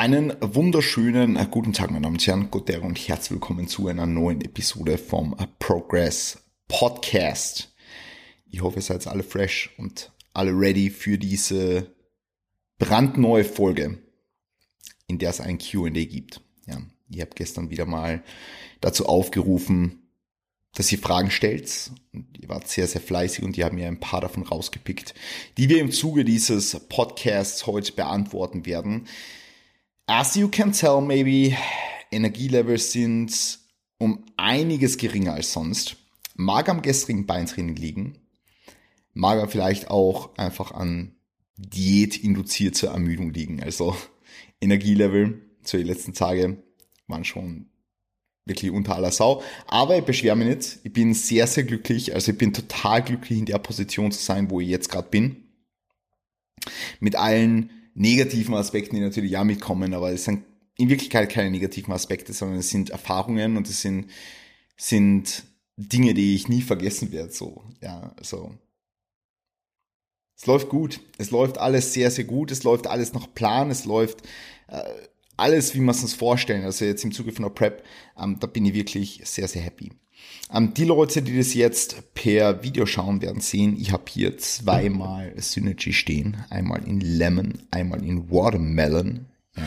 Einen wunderschönen äh, guten Tag, meine Damen und Herren, guten Tag und herzlich willkommen zu einer neuen Episode vom äh, Progress Podcast. Ich hoffe, ihr seid alle fresh und alle ready für diese brandneue Folge, in der es ein Q&A gibt. Ja, ihr habt gestern wieder mal dazu aufgerufen, dass ihr Fragen stellt. Und ihr wart sehr, sehr fleißig und ihr habt mir ein paar davon rausgepickt, die wir im Zuge dieses Podcasts heute beantworten werden. As you can tell, maybe Energielevels sind um einiges geringer als sonst. Mag am gestrigen Beintraining liegen. Mag aber vielleicht auch einfach an Diät-induzierte Ermüdung liegen. Also Energielevel zu den letzten Tage waren schon wirklich unter aller Sau. Aber ich beschwere mich nicht. Ich bin sehr, sehr glücklich. Also ich bin total glücklich in der Position zu sein, wo ich jetzt gerade bin. Mit allen negativen Aspekten, die natürlich auch mitkommen, aber es sind in Wirklichkeit keine negativen Aspekte, sondern es sind Erfahrungen und es sind, sind Dinge, die ich nie vergessen werde, so, ja, also. Es läuft gut. Es läuft alles sehr, sehr gut. Es läuft alles nach Plan. Es läuft äh, alles, wie wir es uns vorstellen. Also jetzt im Zuge von der Prep, ähm, da bin ich wirklich sehr, sehr happy. Ähm, die Leute, die das jetzt per Video schauen, werden sehen, ich habe hier zweimal Synergy stehen. Einmal in Lemon, einmal in Watermelon. Ja.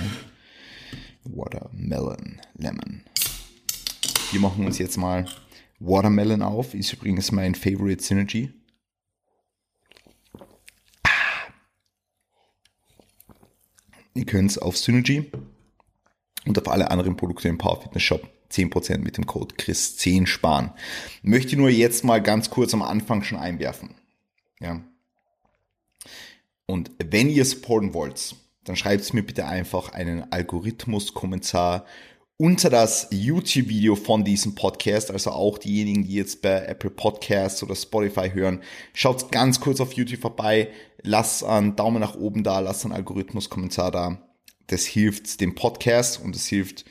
Watermelon, Lemon. Wir machen uns jetzt mal Watermelon auf. Ist übrigens mein Favorite Synergy. Ihr könnt es auf Synergy und auf alle anderen Produkte im Power Fitness Shop 10% mit dem Code CHRIS10 sparen. Möchte nur jetzt mal ganz kurz am Anfang schon einwerfen. Ja. Und wenn ihr supporten wollt, dann schreibt mir bitte einfach einen Algorithmus-Kommentar unter das YouTube-Video von diesem Podcast, also auch diejenigen, die jetzt bei Apple Podcasts oder Spotify hören, schaut ganz kurz auf YouTube vorbei, lasst einen Daumen nach oben da, lasst einen Algorithmus-Kommentar da. Das hilft dem Podcast und es hilft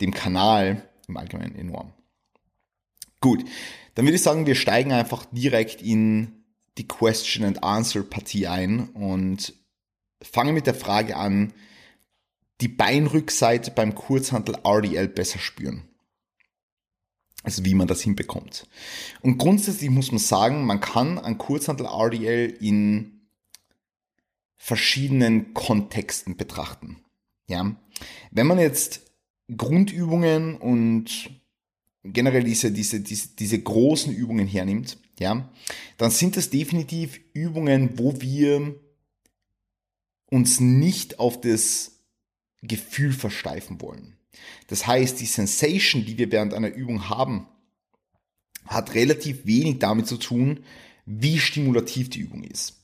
dem Kanal im Allgemeinen enorm. Gut, dann würde ich sagen, wir steigen einfach direkt in die Question and Answer Partie ein und fangen mit der Frage an, die Beinrückseite beim Kurzhantel RDL besser spüren. Also wie man das hinbekommt. Und grundsätzlich muss man sagen, man kann an Kurzhantel RDL in verschiedenen Kontexten betrachten. Ja, wenn man jetzt Grundübungen und generell diese, diese, diese, diese großen Übungen hernimmt, ja, dann sind das definitiv Übungen, wo wir uns nicht auf das Gefühl versteifen wollen. Das heißt, die Sensation, die wir während einer Übung haben, hat relativ wenig damit zu tun, wie stimulativ die Übung ist.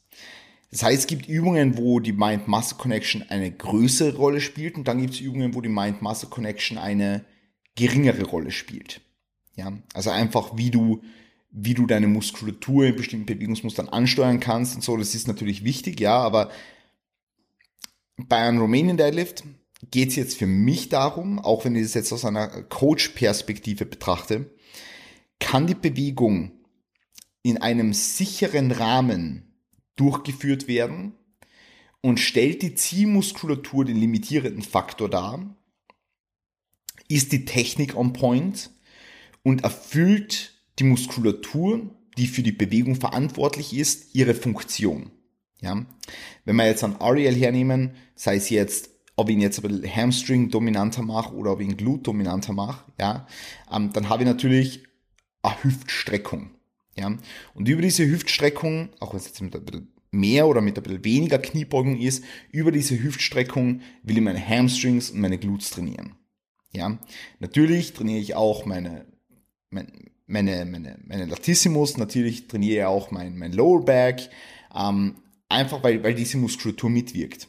Das heißt, es gibt Übungen, wo die Mind-Muscle-Connection eine größere Rolle spielt und dann gibt es Übungen, wo die Mind-Muscle-Connection eine geringere Rolle spielt. Ja, also einfach wie du, wie du deine Muskulatur in bestimmten Bewegungsmustern ansteuern kannst und so, das ist natürlich wichtig, ja, aber bei einem Romanian Deadlift geht es jetzt für mich darum, auch wenn ich das jetzt aus einer Coach-Perspektive betrachte, kann die Bewegung in einem sicheren Rahmen durchgeführt werden und stellt die Zielmuskulatur den limitierenden Faktor dar, ist die Technik on point und erfüllt die Muskulatur, die für die Bewegung verantwortlich ist, ihre Funktion. Ja? Wenn wir jetzt an Ariel hernehmen, sei es jetzt, ob ich ihn jetzt ein bisschen Hamstring dominanter mache oder ob ich ihn Glut dominanter mache, ja, ähm, dann habe ich natürlich eine Hüftstreckung. Ja? Und über diese Hüftstreckung, auch wenn es jetzt mit ein bisschen mehr oder mit ein bisschen weniger Kniebeugung ist, über diese Hüftstreckung will ich meine Hamstrings und meine Glutes trainieren. Ja, natürlich trainiere ich auch meine, meine, meine, meine, Latissimus, natürlich trainiere ich auch mein, mein Lower Back, ähm, einfach weil, weil diese Muskulatur mitwirkt.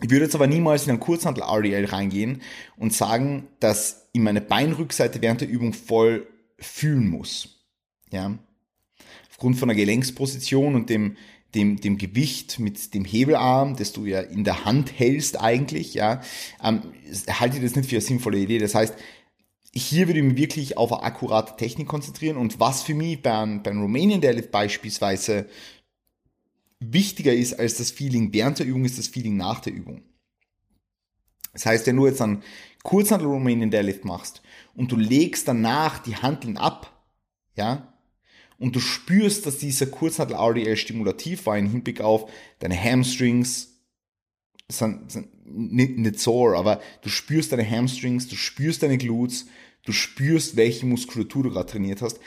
Ich würde jetzt aber niemals in einen Kurzhandel RDL reingehen und sagen, dass ich meine Beinrückseite während der Übung voll fühlen muss. Ja. Aufgrund von der Gelenksposition und dem, dem, dem Gewicht mit dem Hebelarm, das du ja in der Hand hältst eigentlich, ja, ähm, halte ich das nicht für eine sinnvolle Idee. Das heißt, hier würde ich mich wirklich auf eine akkurate Technik konzentrieren und was für mich beim, beim Romanian Deadlift beispielsweise wichtiger ist als das Feeling während der Übung, ist das Feeling nach der Übung. Das heißt, wenn du jetzt einen Kurzhandel Romanian Deadlift machst und du legst danach die Handeln ab, ja, und du spürst, dass dieser Kurzhandel RDL stimulativ war im Hinblick auf deine Hamstrings, sind, sind nicht, nicht sore, aber du spürst deine Hamstrings, du spürst deine Glutes, du spürst, welche Muskulatur du gerade trainiert hast.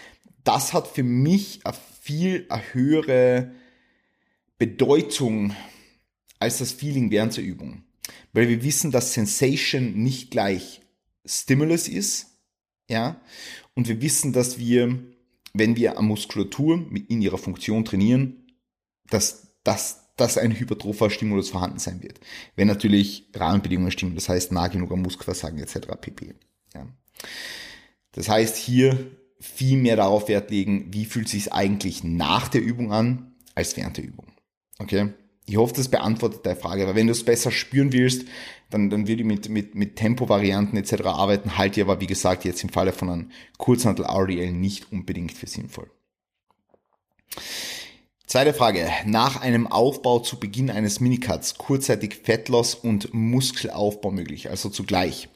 Das hat für mich eine viel eine höhere Bedeutung als das Feeling während der Übung. Weil wir wissen, dass Sensation nicht gleich Stimulus ist, ja, und wir wissen, dass wir, wenn wir eine Muskulatur in ihrer Funktion trainieren, dass, dass, dass ein hypertropher Stimulus vorhanden sein wird. Wenn natürlich Rahmenbedingungen stimmen, das heißt nah genug am Muskelversagen etc. pp. Ja. Das heißt, hier viel mehr darauf Wert legen, wie fühlt es sich eigentlich nach der Übung an, als während der Übung. Okay? Ich hoffe, das beantwortet deine Frage, aber wenn du es besser spüren willst, dann, dann würde ich mit, mit, mit Tempo-Varianten etc. arbeiten, halte ich aber, wie gesagt, jetzt im Falle von einem Kurzhandel RDL nicht unbedingt für sinnvoll. Zweite Frage. Nach einem Aufbau zu Beginn eines Minicuts kurzzeitig Fettloss und Muskelaufbau möglich, also zugleich.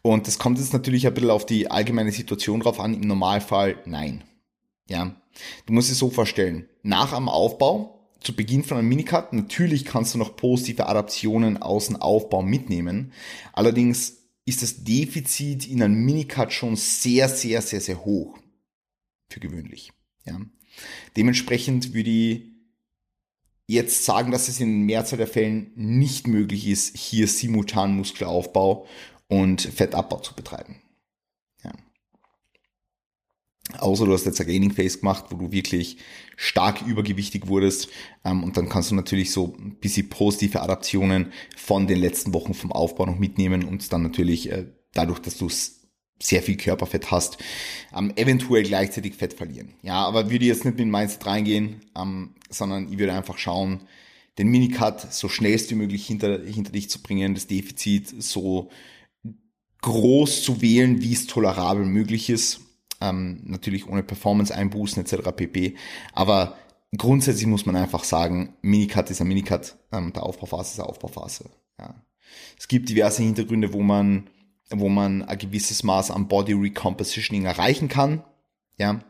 Und das kommt jetzt natürlich ein bisschen auf die allgemeine Situation drauf an. Im Normalfall nein. Ja. Du musst es so vorstellen. Nach einem Aufbau, zu Beginn von einem Minicut, natürlich kannst du noch positive Adaptionen aus dem Aufbau mitnehmen. Allerdings ist das Defizit in einem Minicut schon sehr, sehr, sehr, sehr hoch. Für gewöhnlich. Ja. Dementsprechend würde ich jetzt sagen, dass es in der Mehrzahl der Fällen nicht möglich ist, hier simultan Muskelaufbau und Fettabbau zu betreiben. Außer du hast jetzt ein Gaining Phase gemacht, wo du wirklich stark übergewichtig wurdest ähm, und dann kannst du natürlich so ein bisschen positive Adaptionen von den letzten Wochen vom Aufbau noch mitnehmen und dann natürlich äh, dadurch, dass du sehr viel Körperfett hast, ähm, eventuell gleichzeitig Fett verlieren. Ja, aber würde jetzt nicht mit dem Mindset reingehen, ähm, sondern ich würde einfach schauen, den Minicut so schnellst wie möglich hinter, hinter dich zu bringen, das Defizit so groß zu wählen, wie es tolerabel möglich ist. Ähm, natürlich ohne Performance-Einbußen etc. pp. Aber grundsätzlich muss man einfach sagen, Minicut ist ein Minicut, ähm, der Aufbauphase ist eine Aufbauphase. Ja. Es gibt diverse Hintergründe, wo man wo man ein gewisses Maß an Body Recompositioning erreichen kann. Ja,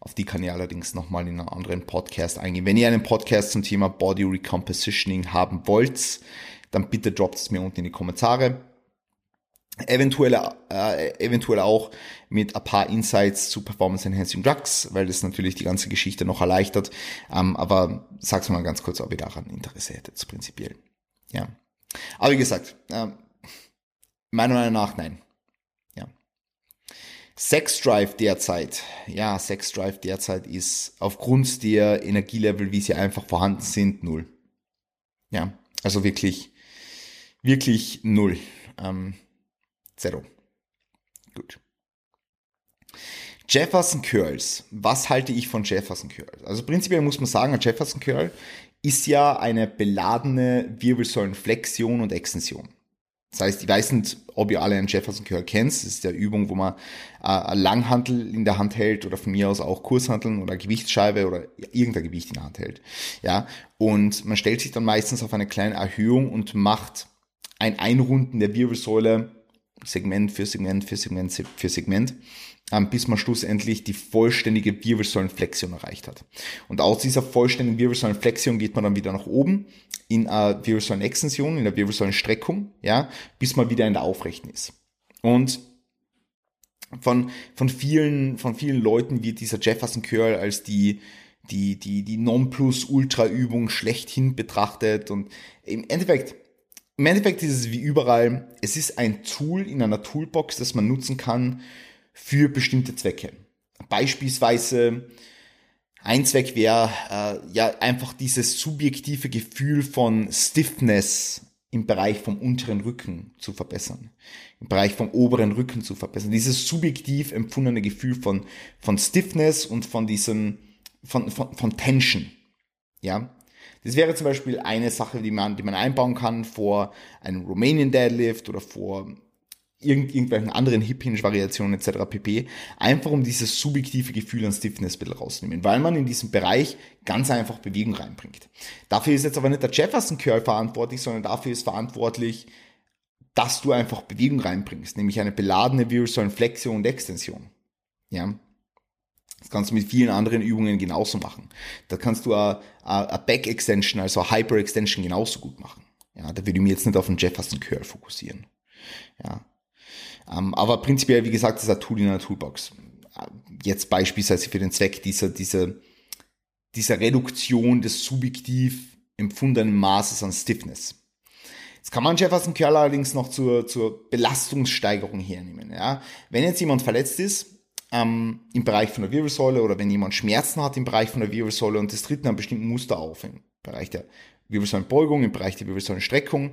auf die kann ich allerdings nochmal in einem anderen Podcast eingehen. Wenn ihr einen Podcast zum Thema Body Recompositioning haben wollt, dann bitte droppt es mir unten in die Kommentare. Eventuell, äh, eventuell auch mit ein paar Insights zu Performance Enhancing Drugs, weil das natürlich die ganze Geschichte noch erleichtert. Ähm, aber sag's mal ganz kurz, ob ihr daran Interesse hättet, prinzipiell. Ja. Aber wie gesagt, äh, Meiner Meinung nach nein. Ja. Sex Drive derzeit. Ja, Sex Drive derzeit ist aufgrund der Energielevel, wie sie einfach vorhanden sind, null. Ja, also wirklich, wirklich null. Ähm, zero. Gut. Jefferson Curls. Was halte ich von Jefferson Curls? Also prinzipiell muss man sagen, ein Jefferson Curl ist ja eine beladene Wirbelsäulenflexion und Extension. Das heißt, ich weiß nicht, ob ihr alle einen Jefferson Curl kennt. Das ist der Übung, wo man äh, Langhantel in der Hand hält oder von mir aus auch Kurshanteln oder Gewichtsscheibe oder irgendein Gewicht in der Hand hält. Ja, und man stellt sich dann meistens auf eine kleine Erhöhung und macht ein Einrunden der Wirbelsäule Segment für Segment für Segment für Segment ähm, bis man schlussendlich die vollständige Wirbelsäulenflexion erreicht hat. Und aus dieser vollständigen Wirbelsäulenflexion geht man dann wieder nach oben in eine Wirbelsäulenextension, in der Wirbelsäulenstreckung, ja, bis man wieder in der Aufrechten ist. Und von, von vielen, von vielen Leuten wird dieser Jefferson Curl als die, die, die, die Nonplus-Ultra-Übung schlechthin betrachtet und im Endeffekt, im Endeffekt ist es wie überall, es ist ein Tool in einer Toolbox, das man nutzen kann, für bestimmte Zwecke. Beispielsweise ein Zweck wäre äh, ja einfach dieses subjektive Gefühl von Stiffness im Bereich vom unteren Rücken zu verbessern, im Bereich vom oberen Rücken zu verbessern. Dieses subjektiv empfundene Gefühl von, von Stiffness und von diesem, von, von, von Tension. Ja. Das wäre zum Beispiel eine Sache, die man, die man einbauen kann vor einem Romanian Deadlift oder vor irgend, irgendwelchen anderen Hip-Hinge-Variationen etc. pp. Einfach um dieses subjektive Gefühl an Stiffness ein bisschen rauszunehmen, weil man in diesem Bereich ganz einfach Bewegung reinbringt. Dafür ist jetzt aber nicht der Jefferson Curl verantwortlich, sondern dafür ist verantwortlich dass du einfach Bewegung reinbringst, nämlich eine beladene Wirbelsäulenflexion und Extension. Ja. Das kannst du mit vielen anderen Übungen genauso machen. Da kannst du eine, eine Back Extension, also eine Hyper Extension genauso gut machen. Ja, da würde ich mich jetzt nicht auf den Jefferson Curl fokussieren. Ja. Ähm, aber prinzipiell, wie gesagt, ist ein Tool in einer Toolbox. Jetzt beispielsweise für den Zweck dieser, dieser, dieser Reduktion des subjektiv empfundenen Maßes an Stiffness. Jetzt kann man Jefferson Curl allerdings noch zur, zur Belastungssteigerung hernehmen. Ja? Wenn jetzt jemand verletzt ist, ähm, im Bereich von der Wirbelsäule oder wenn jemand Schmerzen hat im Bereich von der Wirbelsäule und das tritt in bestimmten Muster auf, im Bereich der Wirbelsäulenbeugung, im Bereich der Wirbelsäulenstreckung,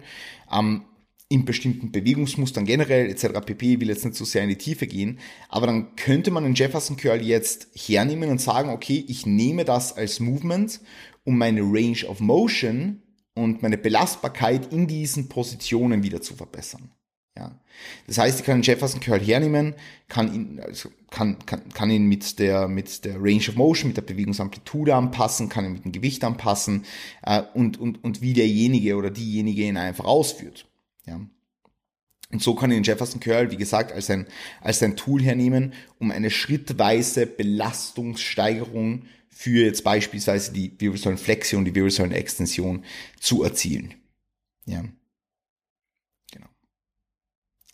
ähm, in bestimmten Bewegungsmustern generell etc. pp. Ich will jetzt nicht so sehr in die Tiefe gehen, aber dann könnte man den Jefferson Curl jetzt hernehmen und sagen, okay, ich nehme das als Movement, um meine Range of Motion und meine Belastbarkeit in diesen Positionen wieder zu verbessern. Ja. Das heißt, ich kann den Jefferson Curl hernehmen, kann ihn, also kann, kann, kann ihn mit der, mit der Range of Motion, mit der Bewegungsamplitude anpassen, kann ihn mit dem Gewicht anpassen äh, und, und, und wie derjenige oder diejenige ihn einfach ausführt. Ja. Und so kann ich den Jefferson Curl, wie gesagt, als ein, als ein Tool hernehmen, um eine schrittweise Belastungssteigerung für jetzt beispielsweise die Wirbelsäulenflexion, die Wirbelsäulenextension zu erzielen. Ja.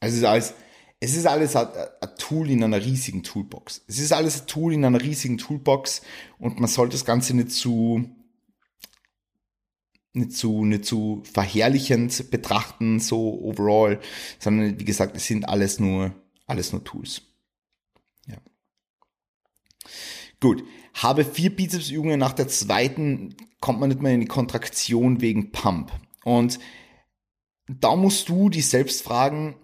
Also es ist alles, es ist alles ein, ein Tool in einer riesigen Toolbox. Es ist alles ein Tool in einer riesigen Toolbox und man sollte das Ganze nicht zu, nicht zu, nicht zu verherrlichend betrachten, so overall, sondern wie gesagt, es sind alles nur, alles nur Tools. Ja. Gut. Habe vier Bizepsübungen nach der zweiten kommt man nicht mehr in die Kontraktion wegen Pump. Und da musst du dich selbst fragen,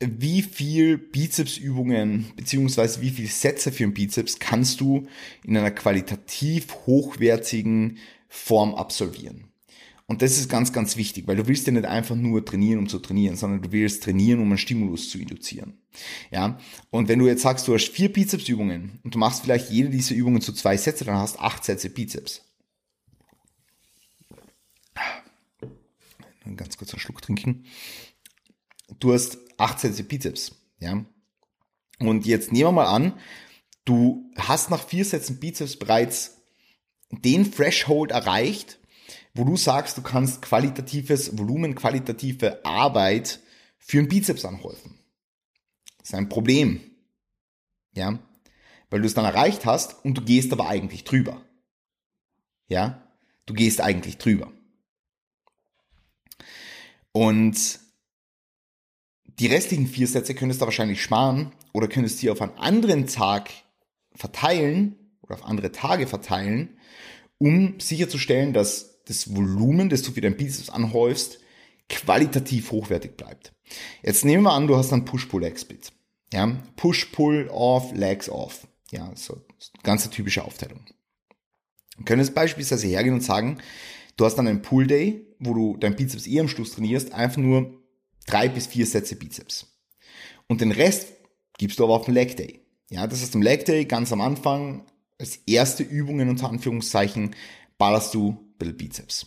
wie viel Bizepsübungen beziehungsweise wie viel Sätze für einen Bizeps kannst du in einer qualitativ hochwertigen Form absolvieren. Und das ist ganz, ganz wichtig, weil du willst ja nicht einfach nur trainieren, um zu trainieren, sondern du willst trainieren, um einen Stimulus zu induzieren. Ja. Und wenn du jetzt sagst, du hast vier Bizepsübungen und du machst vielleicht jede dieser Übungen zu zwei Sätze, dann hast acht Sätze Bizeps. Einen ganz kurz einen Schluck trinken. Du hast acht Sätze Bizeps. Ja. Und jetzt nehmen wir mal an, du hast nach vier Sätzen Bizeps bereits den Threshold erreicht, wo du sagst, du kannst qualitatives Volumen, qualitative Arbeit für einen Bizeps anhäufen. Das ist ein Problem. Ja, weil du es dann erreicht hast und du gehst aber eigentlich drüber. Ja, du gehst eigentlich drüber. Und die restlichen vier Sätze könntest du wahrscheinlich sparen oder könntest die auf einen anderen Tag verteilen oder auf andere Tage verteilen, um sicherzustellen, dass das Volumen, das du für dein Bizeps anhäufst, qualitativ hochwertig bleibt. Jetzt nehmen wir an, du hast einen Push-Pull-Leg-Split. Ja, Push-Pull-Off, Legs-Off. Ja, so ganz typische Aufteilung. Können jetzt beispielsweise hergehen und sagen, du hast dann einen Pull-Day, wo du dein Bizeps eher am Schluss trainierst, einfach nur drei bis vier Sätze Bizeps. Und den Rest gibst du aber auf den Leg Day. Ja, das heißt, am Leg Day ganz am Anfang als erste Übungen unter Anführungszeichen ballerst du bisschen Bizeps.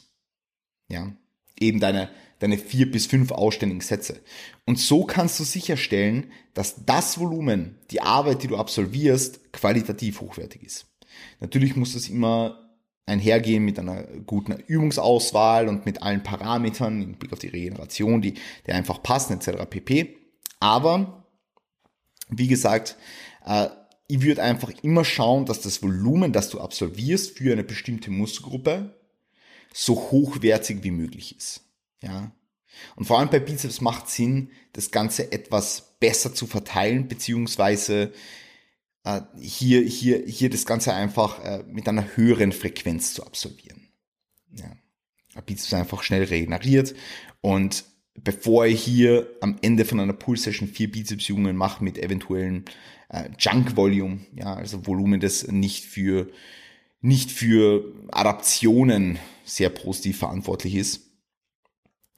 Ja, eben deine, deine vier bis fünf ausständigen Sätze. Und so kannst du sicherstellen, dass das Volumen, die Arbeit, die du absolvierst, qualitativ hochwertig ist. Natürlich muss das immer einhergehen mit einer guten Übungsauswahl und mit allen Parametern im Blick auf die Regeneration, die, die einfach passen, etc. pp. Aber, wie gesagt, äh, ich würde einfach immer schauen, dass das Volumen, das du absolvierst für eine bestimmte Muskelgruppe, so hochwertig wie möglich ist. Ja. Und vor allem bei Bizeps macht Sinn, das Ganze etwas besser zu verteilen, beziehungsweise äh, hier, hier, hier das Ganze einfach äh, mit einer höheren Frequenz zu absolvieren. Ja. Bizeps einfach schnell regeneriert und bevor ich hier am Ende von einer Pull-Session vier Bizepsübungen mache mit eventuellen äh, Junk-Volume, ja, also Volumen, das nicht für, nicht für Adaptionen sehr positiv verantwortlich ist,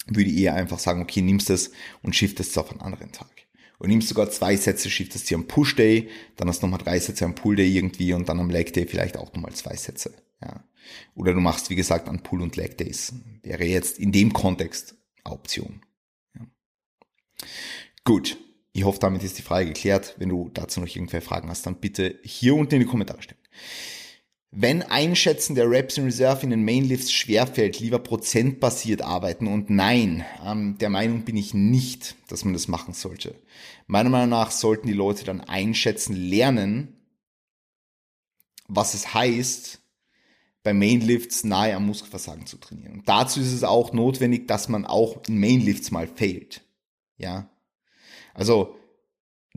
würde ich eher einfach sagen, okay, nimmst das und shiftest es auf einen anderen Tag. Und nimmst sogar zwei Sätze, shiftest sie am Push Day, dann hast du nochmal drei Sätze am Pull Day irgendwie und dann am Leg Day vielleicht auch nochmal zwei Sätze. Ja. Oder du machst, wie gesagt, an Pull und Leg Days. Wäre jetzt in dem Kontext Option. Ja. Gut. Ich hoffe, damit ist die Frage geklärt. Wenn du dazu noch irgendwelche Fragen hast, dann bitte hier unten in die Kommentare stellen. Wenn Einschätzen der Reps in Reserve in den Mainlifts schwerfällt, lieber prozentbasiert arbeiten und nein, ähm, der Meinung bin ich nicht, dass man das machen sollte. Meiner Meinung nach sollten die Leute dann einschätzen lernen, was es heißt, bei Mainlifts nahe am Muskelversagen zu trainieren. Und dazu ist es auch notwendig, dass man auch in Mainlifts mal failt. Ja. Also,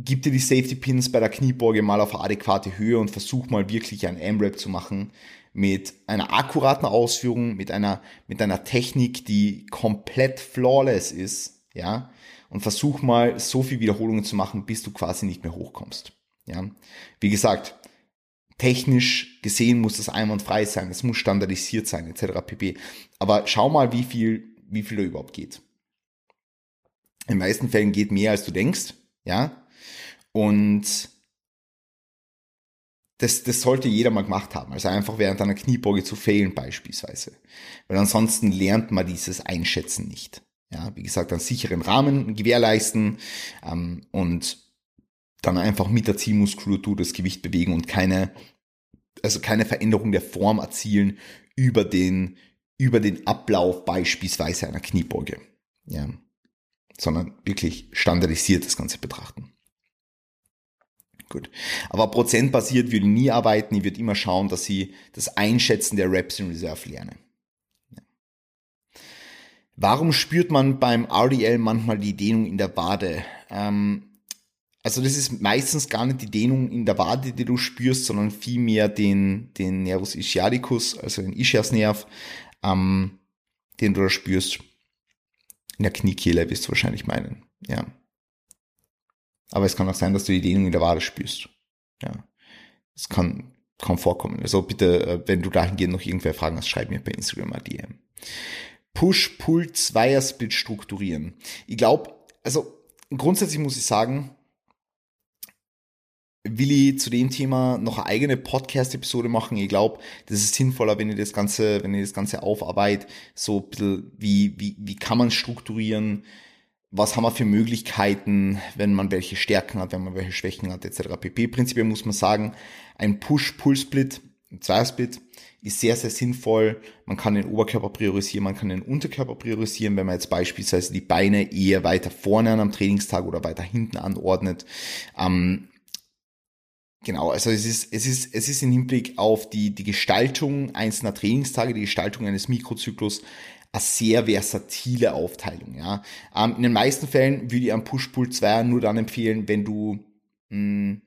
gib dir die Safety Pins bei der Kniebeuge mal auf adäquate Höhe und versuch mal wirklich ein M-Rap zu machen mit einer akkuraten Ausführung, mit einer, mit einer Technik, die komplett flawless ist, ja, und versuch mal so viel Wiederholungen zu machen, bis du quasi nicht mehr hochkommst, ja. Wie gesagt, technisch gesehen muss das einwandfrei sein, es muss standardisiert sein, etc. pp. Aber schau mal, wie viel, wie viel da überhaupt geht. In den meisten Fällen geht mehr, als du denkst, ja, und das, das sollte jeder mal gemacht haben. Also einfach während einer Kniebeuge zu fehlen beispielsweise. Weil ansonsten lernt man dieses Einschätzen nicht. Ja, wie gesagt, einen sicheren Rahmen gewährleisten ähm, und dann einfach mit der Ziehmuskulatur das Gewicht bewegen und keine, also keine Veränderung der Form erzielen über den, über den Ablauf beispielsweise einer Kniebeuge. Ja, sondern wirklich standardisiert das Ganze betrachten. Gut. Aber prozentbasiert würde ich nie arbeiten. Ich würde immer schauen, dass ich das Einschätzen der Reps in Reserve lerne. Ja. Warum spürt man beim RDL manchmal die Dehnung in der Wade? Ähm, also das ist meistens gar nicht die Dehnung in der Wade, die du spürst, sondern vielmehr den, den Nervus ischiadicus, also den Ischiasnerv, ähm, den du da spürst. In der Kniekehle wirst du wahrscheinlich meinen. Ja. Aber es kann auch sein, dass du die Dehnung in der Wade spürst. Ja. Es kann, kann vorkommen. Also bitte, äh, wenn du dahingehend noch irgendwer Fragen hast, schreib mir bei Instagram mal DM. Push-Pull Zweier-Split strukturieren. Ich glaube, also grundsätzlich muss ich sagen, will ich zu dem Thema noch eine eigene Podcast-Episode machen. Ich glaube, das ist sinnvoller, wenn ihr das Ganze, wenn ihr das Ganze aufarbeitet, so ein bisschen, wie, wie, wie kann man strukturieren, was haben wir für Möglichkeiten, wenn man welche Stärken hat, wenn man welche Schwächen hat, etc. pp. Prinzipiell muss man sagen, ein Push-Pull-Split, ein Zweier-Split, ist sehr, sehr sinnvoll. Man kann den Oberkörper priorisieren, man kann den Unterkörper priorisieren, wenn man jetzt beispielsweise die Beine eher weiter vorne an am Trainingstag oder weiter hinten anordnet. Ähm, genau, also es ist, es ist, es ist im Hinblick auf die, die Gestaltung einzelner Trainingstage, die Gestaltung eines Mikrozyklus eine sehr versatile Aufteilung. Ja. Ähm, in den meisten Fällen würde ich am Push-Pull 2 nur dann empfehlen, wenn du mh, hm,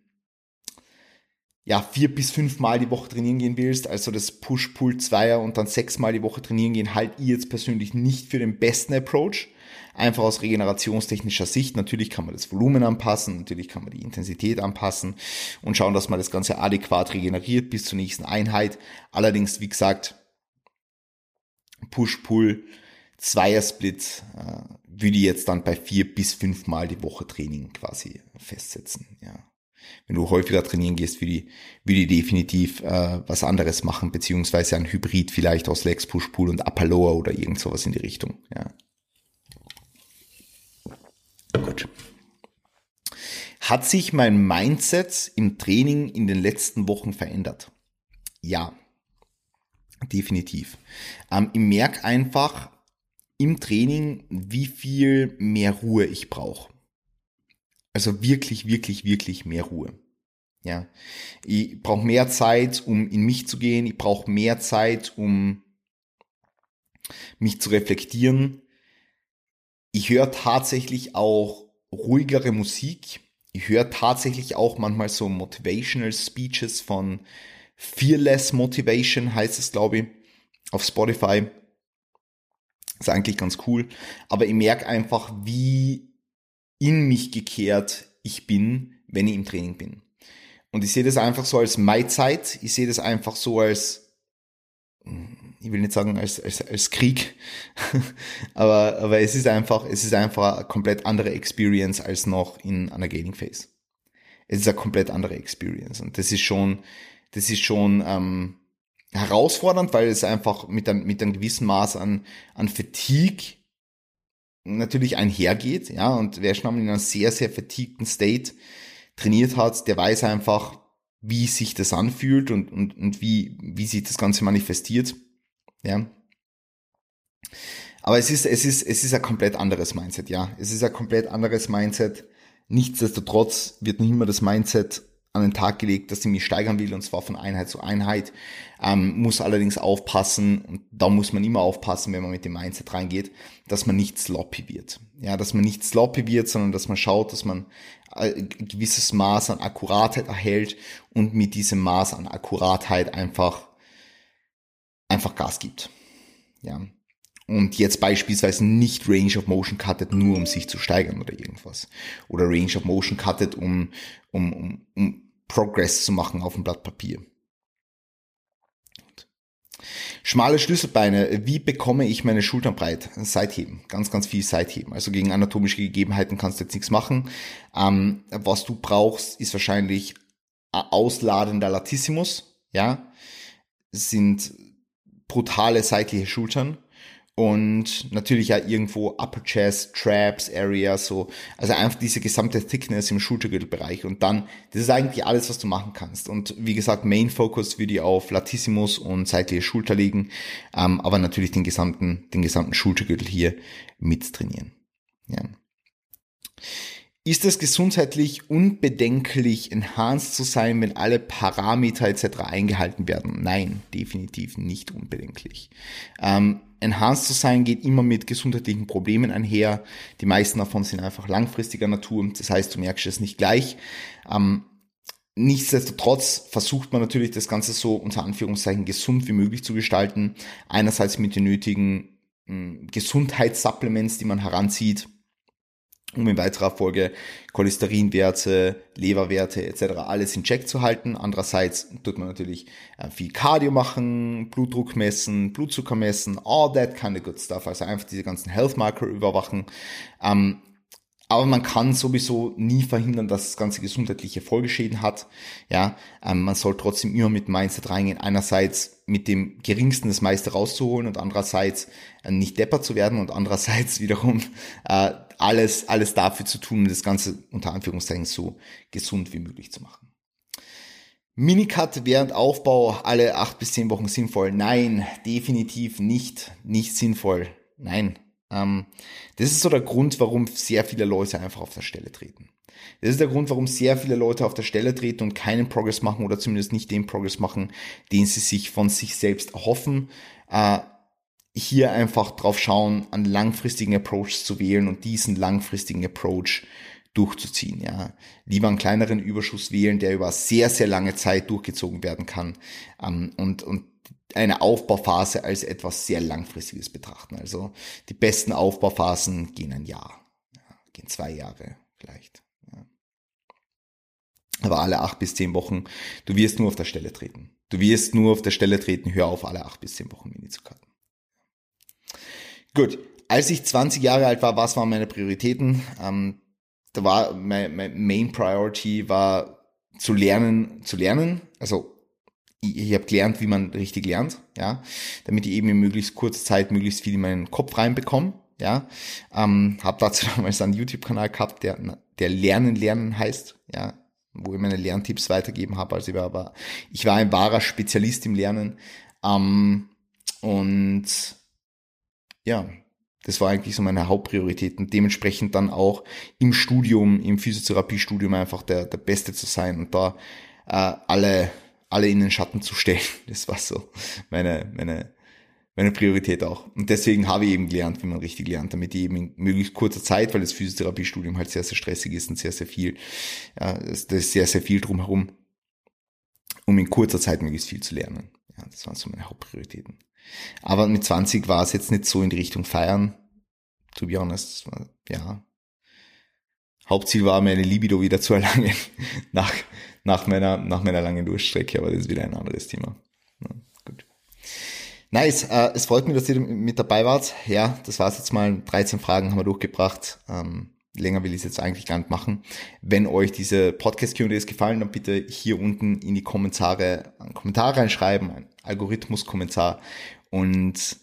ja, vier bis fünf Mal die Woche trainieren gehen willst, also das Push-Pull 2 und dann sechs Mal die Woche trainieren gehen, halt ich jetzt persönlich nicht für den besten Approach. Einfach aus regenerationstechnischer Sicht. Natürlich kann man das Volumen anpassen, natürlich kann man die Intensität anpassen und schauen, dass man das Ganze adäquat regeneriert bis zur nächsten Einheit. Allerdings, wie gesagt, Push-Pull, Zweier-Split äh, würde ich jetzt dann bei vier bis fünf Mal die Woche Training quasi festsetzen. Ja. Wenn du häufiger trainieren gehst, würde ich, würde ich definitiv äh, was anderes machen, beziehungsweise ein Hybrid vielleicht aus Legs, Push-Pull und Upper Lower oder irgend sowas in die Richtung. Ja. Gut. Hat sich mein Mindset im Training in den letzten Wochen verändert? Ja. Definitiv. Ähm, ich merke einfach im Training, wie viel mehr Ruhe ich brauche. Also wirklich, wirklich, wirklich mehr Ruhe. Ja, ich brauche mehr Zeit, um in mich zu gehen. Ich brauche mehr Zeit, um mich zu reflektieren. Ich höre tatsächlich auch ruhigere Musik. Ich höre tatsächlich auch manchmal so motivational Speeches von Fearless Motivation heißt es, glaube ich, auf Spotify. Ist eigentlich ganz cool. Aber ich merke einfach, wie in mich gekehrt ich bin, wenn ich im Training bin. Und ich sehe das einfach so als Maizeit. Ich sehe das einfach so als, ich will nicht sagen als, als, als Krieg, aber, aber es ist einfach, es ist einfach eine komplett andere Experience als noch in einer Gaming Phase. Es ist eine komplett andere Experience. Und das ist schon, das ist schon ähm, herausfordernd, weil es einfach mit, einem mit einem gewissen Maß an, an Fatigue natürlich einhergeht, ja, und wer schon mal in einem sehr, sehr vertiegten State trainiert hat, der weiß einfach, wie sich das anfühlt und, und, und wie, wie sich das Ganze manifestiert, ja. Aber es ist, es ist, es ist ein komplett anderes Mindset, ja. Es ist ein komplett anderes Mindset. Nichtsdestotrotz wird nicht immer das Mindset an den Tag gelegt, dass ich mich steigern will, und zwar von Einheit zu Einheit. Ähm, muss allerdings aufpassen, und da muss man immer aufpassen, wenn man mit dem Mindset reingeht, dass man nicht sloppy wird. Ja, dass man nicht sloppy wird, sondern dass man schaut, dass man äh, ein gewisses Maß an Akkuratheit erhält und mit diesem Maß an Akkuratheit einfach, einfach Gas gibt. Ja. Und jetzt beispielsweise nicht Range of Motion cuttet, nur um sich zu steigern oder irgendwas. Oder Range of Motion cuttet, um, um, um, um Progress zu machen auf dem Blatt Papier. Schmale Schlüsselbeine. Wie bekomme ich meine Schultern breit? Seitheben. Ganz, ganz viel Seitheben. Also gegen anatomische Gegebenheiten kannst du jetzt nichts machen. Ähm, was du brauchst, ist wahrscheinlich ausladender Latissimus. Ja. Sind brutale seitliche Schultern und natürlich ja irgendwo Upper Chest, Traps, Area, so, also einfach diese gesamte Thickness im Schultergürtelbereich und dann, das ist eigentlich alles, was du machen kannst und wie gesagt, Main Focus würde ich auf Latissimus und seitliche Schulter legen, ähm, aber natürlich den gesamten, den gesamten Schultergürtel hier mit trainieren. Ja. Ist es gesundheitlich unbedenklich, enhanced zu sein, wenn alle Parameter etc. eingehalten werden? Nein, definitiv nicht unbedenklich. Ähm, enhanced zu sein geht immer mit gesundheitlichen Problemen einher. Die meisten davon sind einfach langfristiger Natur. Das heißt, du merkst es nicht gleich. Ähm, Nichtsdestotrotz versucht man natürlich das Ganze so unter Anführungszeichen gesund wie möglich zu gestalten. Einerseits mit den nötigen hm, Gesundheitssupplements, die man heranzieht, um in weiterer Folge Cholesterinwerte, Leberwerte etc. alles in Check zu halten. Andererseits tut man natürlich äh, viel Cardio machen, Blutdruck messen, Blutzucker messen, all that kind of good stuff. Also einfach diese ganzen Health Marker überwachen. Ähm, aber man kann sowieso nie verhindern, dass das ganze gesundheitliche Folgeschäden hat. Ja, ähm, man soll trotzdem immer mit Mindset reingehen. Einerseits mit dem geringsten das meiste rauszuholen und andererseits äh, nicht deppert zu werden und andererseits wiederum äh, alles, alles dafür zu tun, das Ganze unter Anführungszeichen so gesund wie möglich zu machen. Minicut während Aufbau alle acht bis zehn Wochen sinnvoll? Nein, definitiv nicht, nicht sinnvoll. Nein. Ähm, das ist so der Grund, warum sehr viele Leute einfach auf der Stelle treten. Das ist der Grund, warum sehr viele Leute auf der Stelle treten und keinen Progress machen oder zumindest nicht den Progress machen, den sie sich von sich selbst erhoffen. Äh, hier einfach drauf schauen, einen langfristigen Approach zu wählen und diesen langfristigen Approach durchzuziehen, ja. Lieber einen kleineren Überschuss wählen, der über sehr, sehr lange Zeit durchgezogen werden kann, ähm, und, und eine Aufbauphase als etwas sehr langfristiges betrachten. Also die besten Aufbauphasen gehen ein Jahr, ja, gehen zwei Jahre vielleicht. Ja. Aber alle acht bis zehn Wochen, du wirst nur auf der Stelle treten. Du wirst nur auf der Stelle treten, hör auf, alle acht bis zehn Wochen Mini zu cutten. Gut, als ich 20 Jahre alt war, was waren meine Prioritäten? Ähm, da war mein, mein Main Priority war zu lernen, zu lernen. Also ich, ich habe gelernt, wie man richtig lernt, ja, damit ich eben in möglichst kurzer Zeit möglichst viel in meinen Kopf reinbekomme. Ja, ähm, habe dazu damals einen YouTube-Kanal gehabt, der, der Lernen Lernen heißt, ja, wo ich meine Lerntipps weitergeben habe. Also ich war, aber ich war ein wahrer Spezialist im Lernen ähm, und ja, das war eigentlich so meine Hauptpriorität und dementsprechend dann auch im Studium, im Physiotherapiestudium einfach der, der Beste zu sein und da äh, alle, alle in den Schatten zu stellen. Das war so meine, meine, meine Priorität auch. Und deswegen habe ich eben gelernt, wie man richtig lernt, damit ich eben in möglichst kurzer Zeit, weil das Physiotherapiestudium halt sehr, sehr stressig ist und sehr, sehr viel, ja, das ist sehr, sehr viel drumherum, um in kurzer Zeit möglichst viel zu lernen. Ja, das waren so meine Hauptprioritäten. Aber mit 20 war es jetzt nicht so in die Richtung feiern. To be honest, ja. Hauptziel war, meine Libido wieder zu erlangen nach, nach, meiner, nach meiner langen Durchstrecke, aber das ist wieder ein anderes Thema. Ja, gut. Nice, äh, es freut mich, dass ihr mit dabei wart. Ja, das war's jetzt mal. 13 Fragen haben wir durchgebracht. Ähm, länger will ich es jetzt eigentlich gar nicht machen. Wenn euch diese Podcast-Q&As gefallen, dann bitte hier unten in die Kommentare einen Kommentar reinschreiben, einen Algorithmus-Kommentar und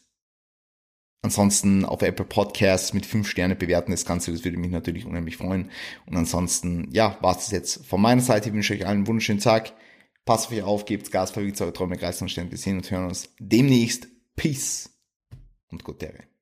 Ansonsten auf Apple Podcasts mit fünf Sterne bewerten das Ganze, das würde mich natürlich unheimlich freuen. Und ansonsten, ja, war es jetzt von meiner Seite. Ich wünsche euch allen einen wunderschönen Tag. Passt auf euch auf, gebt Gas, verwirrt eure Träume, Geist und Stände. Wir sehen und hören uns demnächst. Peace und gute Ehre.